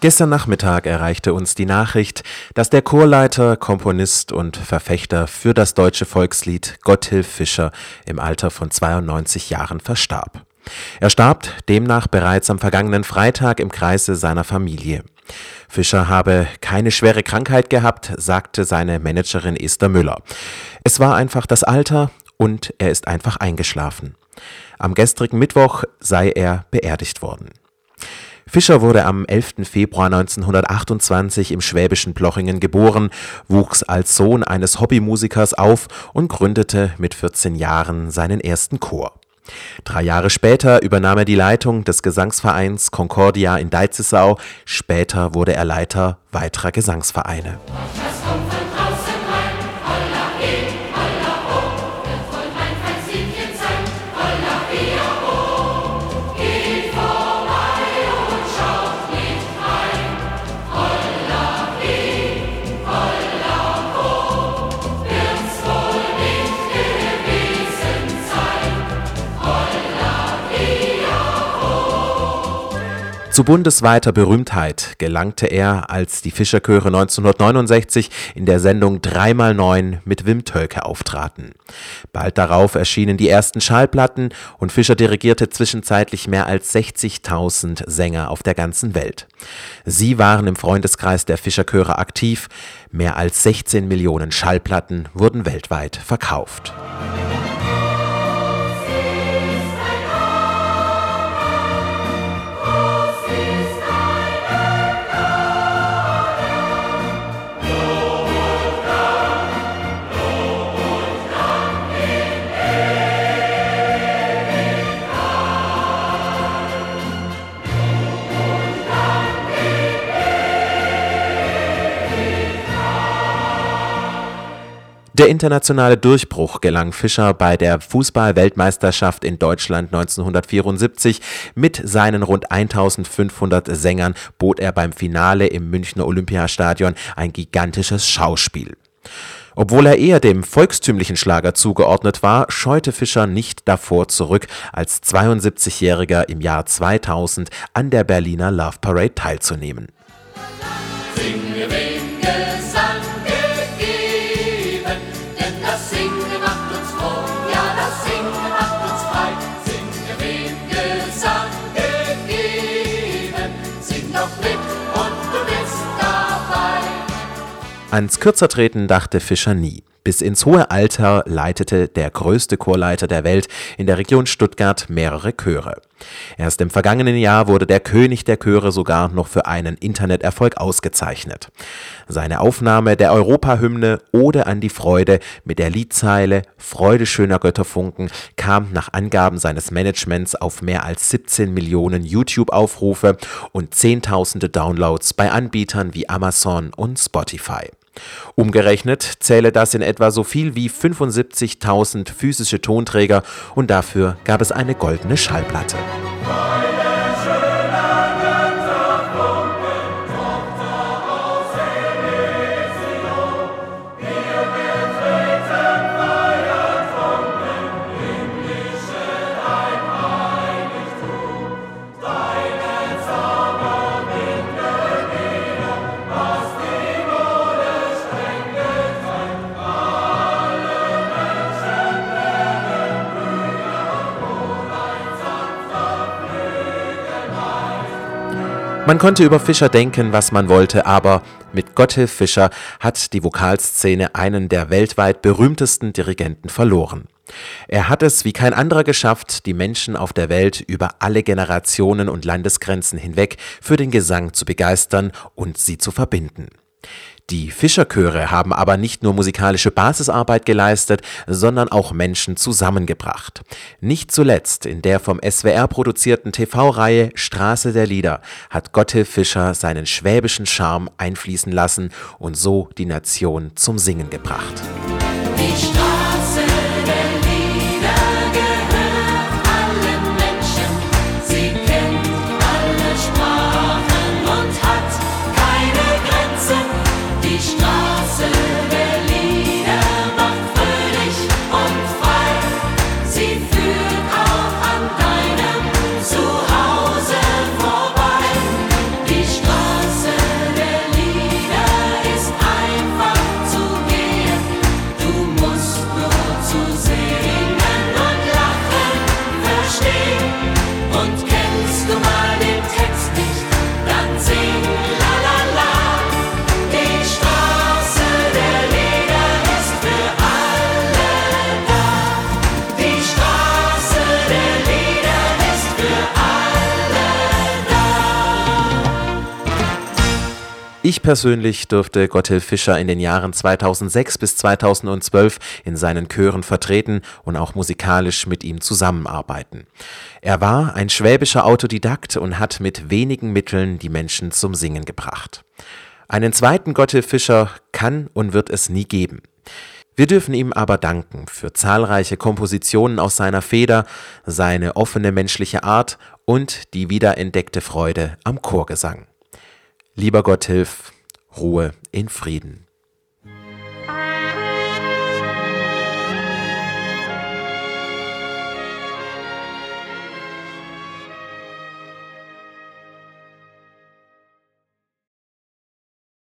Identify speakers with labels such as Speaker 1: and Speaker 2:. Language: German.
Speaker 1: Gestern Nachmittag erreichte uns die Nachricht, dass der Chorleiter, Komponist und Verfechter für das deutsche Volkslied Gotthilf Fischer im Alter von 92 Jahren verstarb. Er starb demnach bereits am vergangenen Freitag im Kreise seiner Familie. Fischer habe keine schwere Krankheit gehabt, sagte seine Managerin Esther Müller. Es war einfach das Alter und er ist einfach eingeschlafen. Am gestrigen Mittwoch sei er beerdigt worden. Fischer wurde am 11. Februar 1928 im schwäbischen Plochingen geboren, wuchs als Sohn eines Hobbymusikers auf und gründete mit 14 Jahren seinen ersten Chor. Drei Jahre später übernahm er die Leitung des Gesangsvereins Concordia in Deizisau, später wurde er Leiter weiterer Gesangsvereine. Zu bundesweiter Berühmtheit gelangte er, als die Fischerchöre 1969 in der Sendung 3x9 mit Wim Tölke auftraten. Bald darauf erschienen die ersten Schallplatten und Fischer dirigierte zwischenzeitlich mehr als 60.000 Sänger auf der ganzen Welt. Sie waren im Freundeskreis der Fischerchöre aktiv. Mehr als 16 Millionen Schallplatten wurden weltweit verkauft. Der internationale Durchbruch gelang Fischer bei der Fußball-Weltmeisterschaft in Deutschland 1974. Mit seinen rund 1500 Sängern bot er beim Finale im Münchner Olympiastadion ein gigantisches Schauspiel. Obwohl er eher dem volkstümlichen Schlager zugeordnet war, scheute Fischer nicht davor zurück, als 72-Jähriger im Jahr 2000 an der Berliner Love Parade teilzunehmen. Ans Kürzertreten dachte Fischer nie. Bis ins hohe Alter leitete der größte Chorleiter der Welt in der Region Stuttgart mehrere Chöre. Erst im vergangenen Jahr wurde der König der Chöre sogar noch für einen Interneterfolg ausgezeichnet. Seine Aufnahme der Europahymne Ode an die Freude mit der Liedzeile Freude schöner Götterfunken kam nach Angaben seines Managements auf mehr als 17 Millionen YouTube-Aufrufe und Zehntausende Downloads bei Anbietern wie Amazon und Spotify. Umgerechnet zähle das in etwa so viel wie 75.000 physische Tonträger und dafür gab es eine goldene Schallplatte. Man konnte über Fischer denken, was man wollte, aber mit Gotthilf Fischer hat die Vokalszene einen der weltweit berühmtesten Dirigenten verloren. Er hat es wie kein anderer geschafft, die Menschen auf der Welt über alle Generationen und Landesgrenzen hinweg für den Gesang zu begeistern und sie zu verbinden. Die Fischerchöre haben aber nicht nur musikalische Basisarbeit geleistet, sondern auch Menschen zusammengebracht. Nicht zuletzt in der vom SWR produzierten TV-Reihe Straße der Lieder hat Gotthilf Fischer seinen schwäbischen Charme einfließen lassen und so die Nation zum Singen gebracht. Ich persönlich durfte Gotthilf Fischer in den Jahren 2006 bis 2012 in seinen Chören vertreten und auch musikalisch mit ihm zusammenarbeiten. Er war ein schwäbischer Autodidakt und hat mit wenigen Mitteln die Menschen zum Singen gebracht. Einen zweiten Gotthilf Fischer kann und wird es nie geben. Wir dürfen ihm aber danken für zahlreiche Kompositionen aus seiner Feder, seine offene menschliche Art und die wiederentdeckte Freude am Chorgesang. Lieber Gott hilf, Ruhe in Frieden.